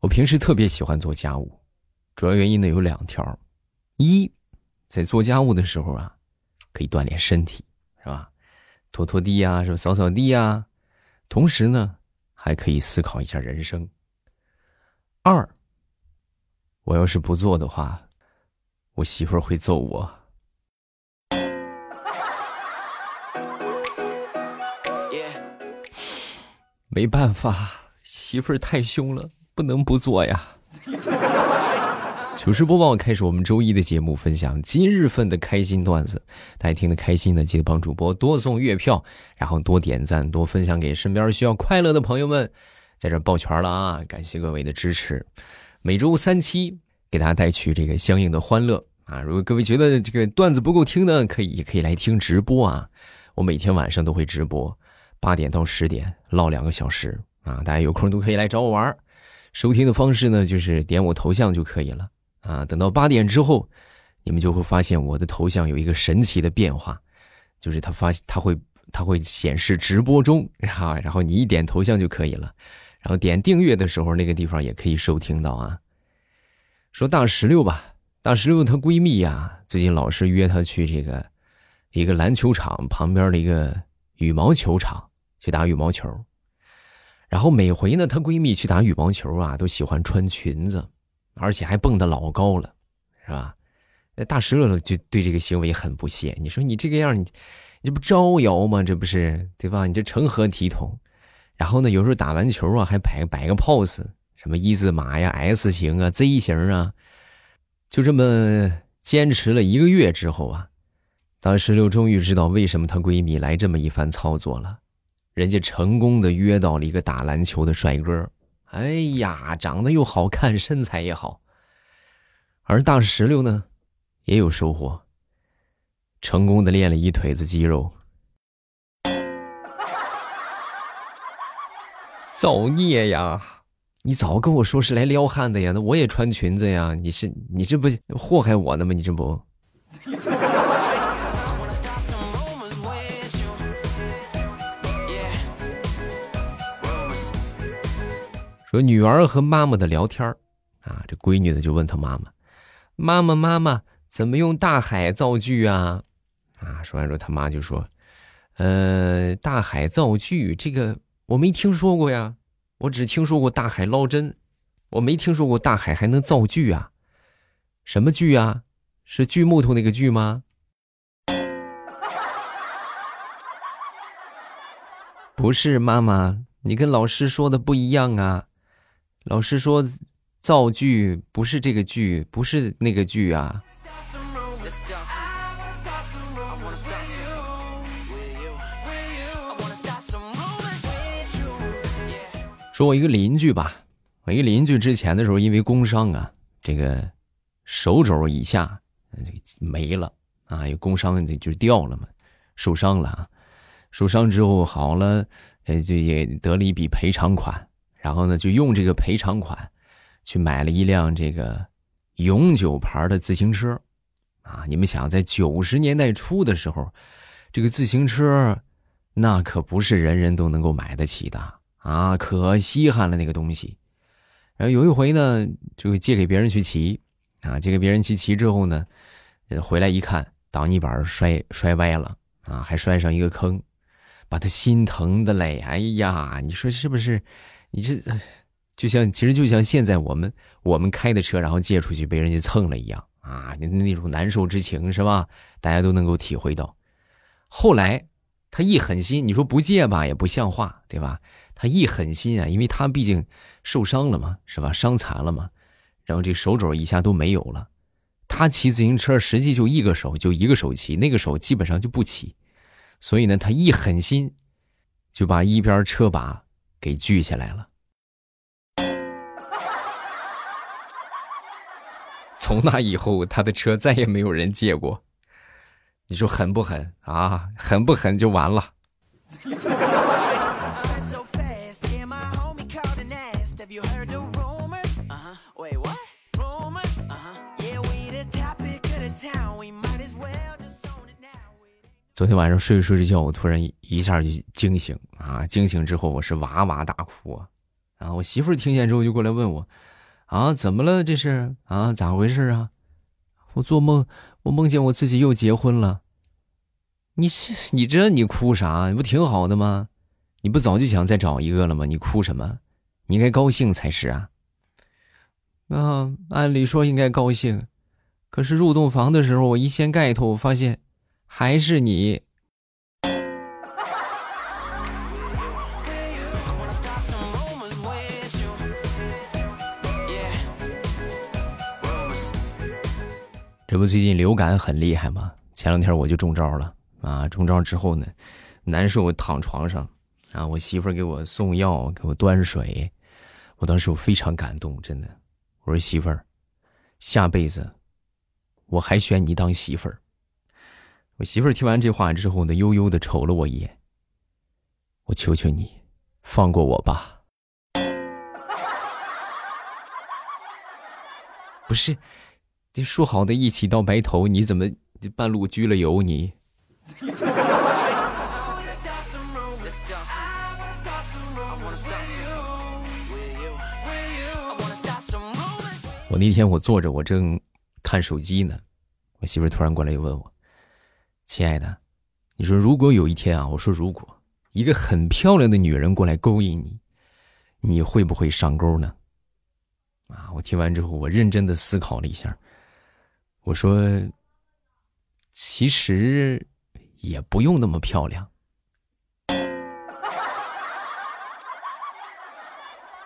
我平时特别喜欢做家务，主要原因呢有两条：一，在做家务的时候啊，可以锻炼身体，是吧？拖拖地呀，是吧？扫扫地呀，同时呢，还可以思考一下人生。二，我要是不做的话，我媳妇儿会揍我。没办法，媳妇儿太凶了。不能不做呀！糗事播报开始，我们周一的节目分享今日份的开心段子，大家听得开心的，记得帮主播多送月票，然后多点赞，多分享给身边需要快乐的朋友们。在这抱拳了啊！感谢各位的支持。每周三期给大家带去这个相应的欢乐啊！如果各位觉得这个段子不够听呢，可以也可以来听直播啊！我每天晚上都会直播，八点到十点唠两个小时啊！大家有空都可以来找我玩。收听的方式呢，就是点我头像就可以了啊。等到八点之后，你们就会发现我的头像有一个神奇的变化，就是它发它会它会显示直播中 哈，然后你一点头像就可以了，然后点订阅的时候，那个地方也可以收听到啊。说大石榴吧，大石榴她闺蜜呀，最近老是约她去这个一个篮球场旁边的一个羽毛球场去打羽毛球。然后每回呢，她闺蜜去打羽毛球啊，都喜欢穿裙子，而且还蹦得老高了，是吧？那大石榴就对这个行为很不屑。你说你这个样，你你这不招摇吗？这不是对吧？你这成何体统？然后呢，有时候打完球啊，还摆摆个 pose，什么一字马呀、S 型啊、Z 型啊，就这么坚持了一个月之后啊，大石榴终于知道为什么她闺蜜来这么一番操作了。人家成功的约到了一个打篮球的帅哥，哎呀，长得又好看，身材也好。而大石榴呢，也有收获，成功的练了一腿子肌肉。造孽呀！你早跟我说是来撩汉的呀，那我也穿裙子呀。你是你这不祸害我呢吗？你这不。说女儿和妈妈的聊天啊，这闺女的就问她妈妈：“妈妈妈妈，怎么用大海造句啊？”啊，说完之后，他妈就说：“呃，大海造句这个我没听说过呀，我只听说过大海捞针，我没听说过大海还能造句啊？什么句啊？是锯木头那个锯吗？”不是，妈妈，你跟老师说的不一样啊。老师说，造句不是这个句，不是那个句啊。说我一个邻居吧，我一个邻居之前的时候，因为工伤啊，这个手肘以下没了啊，有工伤就掉了嘛，受伤了啊，受伤之后好了，呃，就也得了一笔赔偿款。然后呢，就用这个赔偿款，去买了一辆这个永久牌的自行车，啊，你们想在九十年代初的时候，这个自行车，那可不是人人都能够买得起的啊，可稀罕了那个东西。然后有一回呢，就借给别人去骑，啊，借给别人去骑之后呢，回来一看，挡泥板摔摔歪了，啊，还摔上一个坑，把他心疼的嘞，哎呀，你说是不是？你这，就像其实就像现在我们我们开的车，然后借出去被人家蹭了一样啊！你那种难受之情是吧？大家都能够体会到。后来他一狠心，你说不借吧也不像话，对吧？他一狠心啊，因为他毕竟受伤了嘛，是吧？伤残了嘛，然后这手肘一下都没有了。他骑自行车实际就一个手，就一个手骑，那个手基本上就不骑。所以呢，他一狠心，就把一边车把。给锯下来了。从那以后，他的车再也没有人借过。你说狠不狠啊？狠不狠就完了。昨天晚上睡着睡着觉，我突然一下就惊醒啊！惊醒之后，我是哇哇大哭啊！然后我媳妇儿听见之后就过来问我：“啊，怎么了？这是啊，咋回事啊？我做梦，我梦见我自己又结婚了。你是你这你哭啥？你不挺好的吗？你不早就想再找一个了吗？你哭什么？你应该高兴才是啊。啊，按理说应该高兴，可是入洞房的时候，我一掀盖头，我发现还是你。不最近流感很厉害吗？前两天我就中招了啊！中招之后呢，难受，躺床上啊，我媳妇儿给我送药，给我端水，我当时我非常感动，真的。我说媳妇儿，下辈子我还选你当媳妇儿。我媳妇儿听完这话之后呢，悠悠的瞅了我一眼。我求求你，放过我吧。不是。这说好的一起到白头，你怎么半路拘了油？你。我那天我坐着，我正看手机呢，我媳妇突然过来又问我：“亲爱的，你说如果有一天啊，我说如果一个很漂亮的女人过来勾引你，你会不会上钩呢？”啊！我听完之后，我认真的思考了一下。我说：“其实也不用那么漂亮。”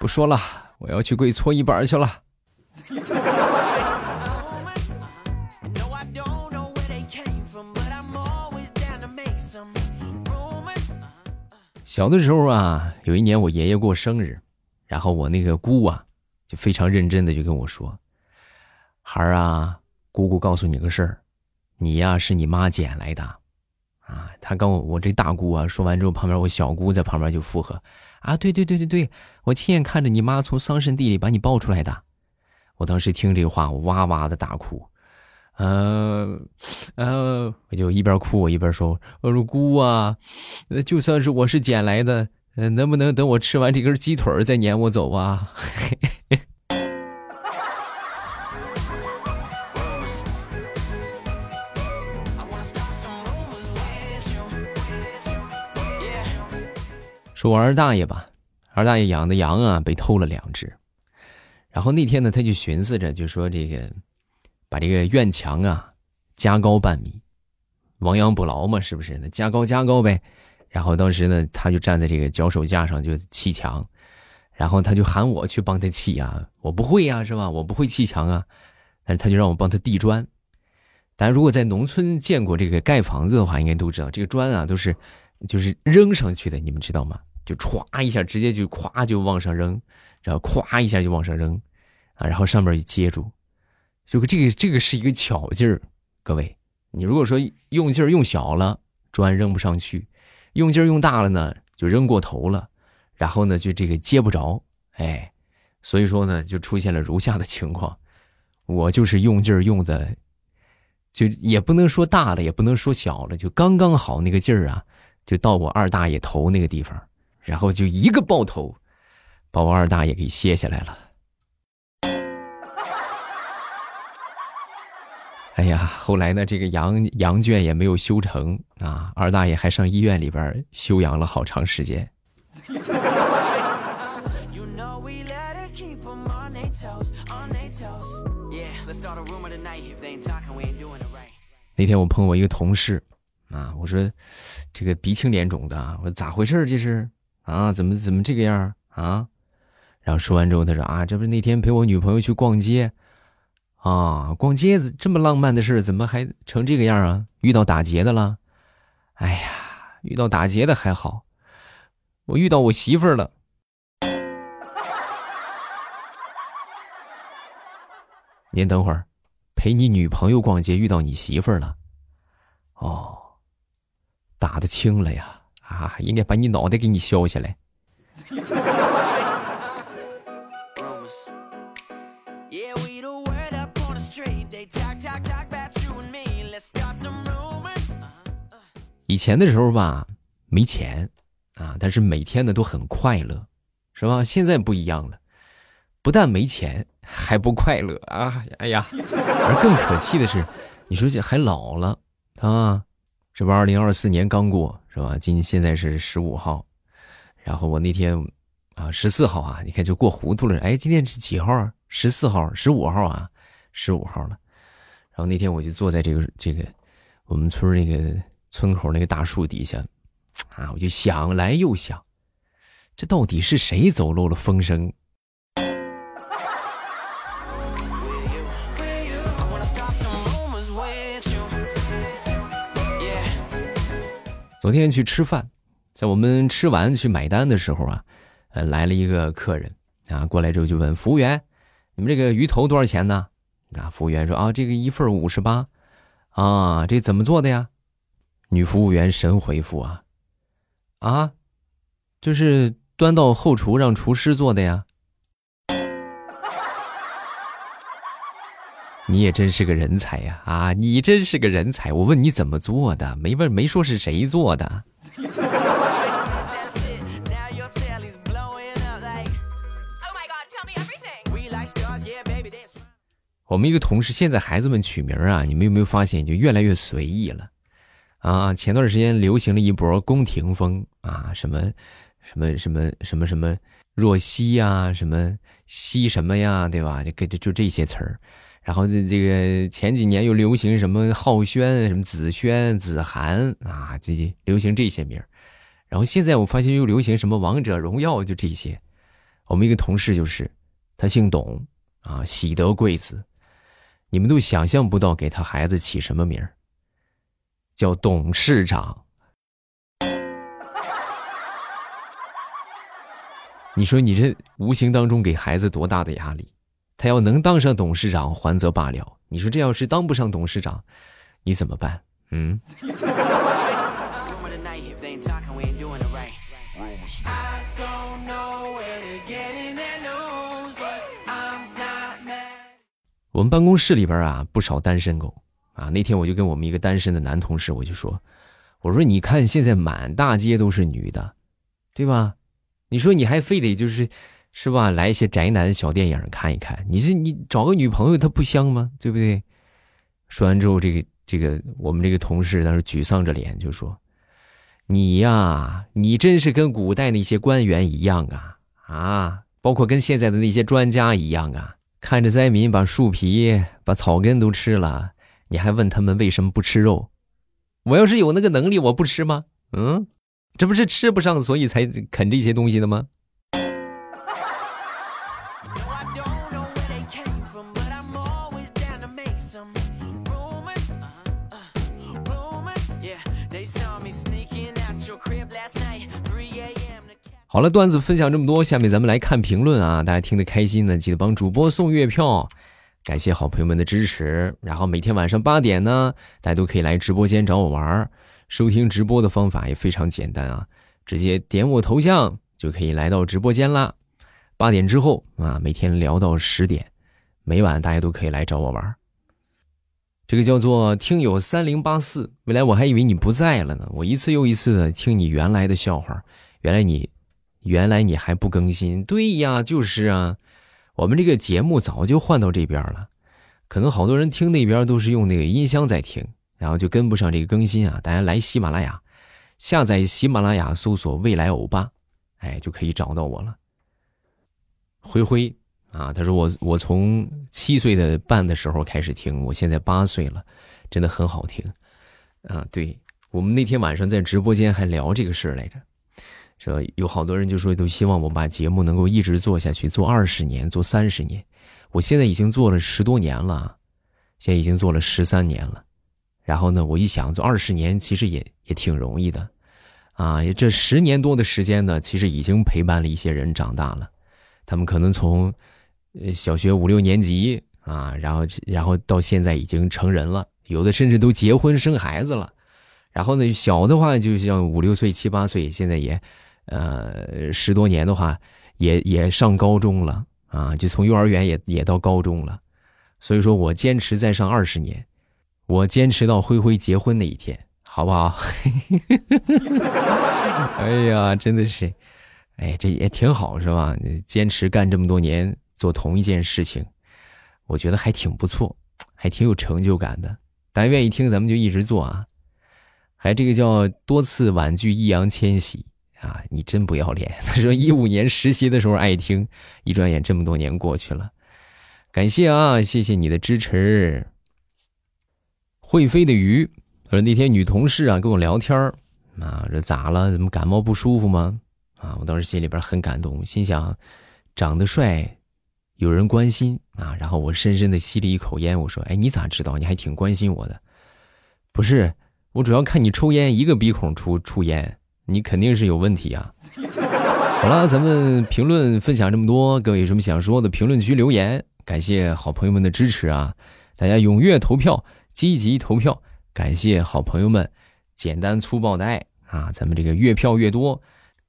不说了，我要去跪搓衣板去了。小的时候啊，有一年我爷爷过生日，然后我那个姑啊，就非常认真的就跟我说：“孩儿啊。”姑姑告诉你个事儿，你呀是你妈捡来的，啊，他跟我我这大姑啊说完之后，旁边我小姑在旁边就附和，啊，对对对对对，我亲眼看着你妈从桑葚地里把你抱出来的，我当时听这话，我哇哇的大哭，嗯嗯，我就一边哭我一边说，我说姑啊，就算是我是捡来的，能不能等我吃完这根鸡腿再撵我走啊？说我二大爷吧，二大爷养的羊啊被偷了两只，然后那天呢他就寻思着，就说这个把这个院墙啊加高半米，亡羊补牢嘛，是不是？那加高加高呗。然后当时呢他就站在这个脚手架上就砌墙，然后他就喊我去帮他砌啊，我不会呀，是吧？我不会砌墙啊，但是他就让我帮他递砖。大家如果在农村见过这个盖房子的话，应该都知道这个砖啊都是就是扔上去的，你们知道吗？就歘一下，直接就咵就往上扔，然后咵一下就往上扔，啊，然后上面就接住，就这个这个是一个巧劲儿。各位，你如果说用劲儿用小了，砖扔不上去；用劲儿用大了呢，就扔过头了，然后呢就这个接不着，哎，所以说呢就出现了如下的情况，我就是用劲儿用的，就也不能说大了，也不能说小了，就刚刚好那个劲儿啊，就到我二大爷头那个地方。然后就一个爆头，把我二大爷给卸下来了。哎呀，后来呢，这个羊羊圈也没有修成啊，二大爷还上医院里边休养了好长时间。那天我碰我一个同事啊，我说这个鼻青脸肿的，我说咋回事这是？啊，怎么怎么这个样啊？然后说完之后，他说啊，这不是那天陪我女朋友去逛街，啊，逛街这么浪漫的事怎么还成这个样啊？遇到打劫的了？哎呀，遇到打劫的还好，我遇到我媳妇儿了。您等会儿，陪你女朋友逛街遇到你媳妇儿了？哦，打的轻了呀。啊，应该把你脑袋给你削下来。以前的时候吧，没钱啊，但是每天呢都很快乐，是吧？现在不一样了，不但没钱，还不快乐啊！哎呀，而更可气的是，你说这还老了啊？这不二零二四年刚过是吧？今现在是十五号，然后我那天啊十四号啊，你看就过糊涂了。哎，今天是几号？十四号、十五号啊？十五号了。然后那天我就坐在这个这个我们村那个村口那个大树底下啊，我就想来又想，这到底是谁走漏了风声？昨天去吃饭，在我们吃完去买单的时候啊，呃，来了一个客人啊，过来之后就问服务员：“你们这个鱼头多少钱呢？”啊，服务员说：“啊，这个一份五十八，啊，这怎么做的呀？”女服务员神回复啊：“啊，就是端到后厨让厨师做的呀。”你也真是个人才呀！啊，你真是个人才！我问你怎么做的，没问，没说是谁做的。我们一个同事，现在孩子们取名啊，你们有没有发现，就越来越随意了？啊，前段时间流行了一波宫廷风啊，什么什么什么什么什么若曦呀，什么曦什么呀，对吧？就给就就这些词儿。然后这这个前几年又流行什么浩轩、什么子轩、子涵啊，这些流行这些名然后现在我发现又流行什么王者荣耀，就这些。我们一个同事就是，他姓董啊，喜得贵子，你们都想象不到给他孩子起什么名叫董事长。你说你这无形当中给孩子多大的压力？他要能当上董事长，还则罢了。你说这要是当不上董事长，你怎么办？嗯。我们办公室里边啊，不少单身狗啊。那天我就跟我们一个单身的男同事，我就说：“我说你看现在满大街都是女的，对吧？你说你还非得就是。”是吧？来一些宅男小电影看一看。你是你找个女朋友，她不香吗？对不对？说完之后，这个这个我们这个同事当时沮丧着脸就说：“你呀，你真是跟古代那些官员一样啊啊！包括跟现在的那些专家一样啊！看着灾民把树皮、把草根都吃了，你还问他们为什么不吃肉？我要是有那个能力，我不吃吗？嗯，这不是吃不上，所以才啃这些东西的吗？”好了，段子分享这么多，下面咱们来看评论啊！大家听得开心呢，记得帮主播送月票，感谢好朋友们的支持。然后每天晚上八点呢，大家都可以来直播间找我玩儿收听直播的方法也非常简单啊，直接点我头像就可以来到直播间啦。八点之后啊，每天聊到十点，每晚大家都可以来找我玩儿这个叫做听友三零八四，未来我还以为你不在了呢，我一次又一次的听你原来的笑话，原来你。原来你还不更新？对呀，就是啊，我们这个节目早就换到这边了，可能好多人听那边都是用那个音箱在听，然后就跟不上这个更新啊。大家来喜马拉雅，下载喜马拉雅，搜索“未来欧巴”，哎，就可以找到我了。灰灰啊，他说我我从七岁的半的时候开始听，我现在八岁了，真的很好听啊。对我们那天晚上在直播间还聊这个事儿来着。说有好多人就说都希望我把节目能够一直做下去，做二十年，做三十年。我现在已经做了十多年了，现在已经做了十三年了。然后呢，我一想做二十年其实也也挺容易的，啊，这十年多的时间呢，其实已经陪伴了一些人长大了。他们可能从小学五六年级啊，然后然后到现在已经成人了，有的甚至都结婚生孩子了。然后呢，小的话就像五六岁、七八岁，现在也。呃，十多年的话，也也上高中了啊，就从幼儿园也也到高中了，所以说我坚持再上二十年，我坚持到灰灰结婚那一天，好不好？哎呀，真的是，哎，这也挺好是吧？坚持干这么多年，做同一件事情，我觉得还挺不错，还挺有成就感的。大家愿意听，咱们就一直做啊。还这个叫多次婉拒易烊千玺啊，你真不要脸！他说一五年实习的时候爱听，一转眼这么多年过去了，感谢啊，谢谢你的支持。会飞的鱼，他说那天女同事啊跟我聊天啊，这咋了？怎么感冒不舒服吗？啊，我当时心里边很感动，心想，长得帅，有人关心啊。然后我深深的吸了一口烟，我说：“哎，你咋知道？你还挺关心我的？不是。”我主要看你抽烟，一个鼻孔出出烟，你肯定是有问题啊！好了，咱们评论分享这么多，各位有什么想说的，评论区留言。感谢好朋友们的支持啊！大家踊跃投票，积极投票。感谢好朋友们简单粗暴的爱啊！咱们这个越票越多，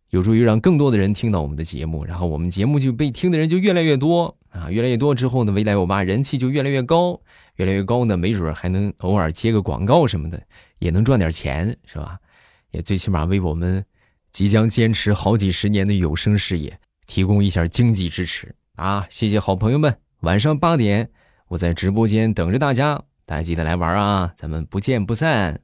有助于让更多的人听到我们的节目，然后我们节目就被听的人就越来越多啊！越来越多之后呢，未来我爸人气就越来越高，越来越高呢，没准还能偶尔接个广告什么的。也能赚点钱，是吧？也最起码为我们即将坚持好几十年的有声事业提供一下经济支持啊！谢谢好朋友们，晚上八点我在直播间等着大家，大家记得来玩啊！咱们不见不散。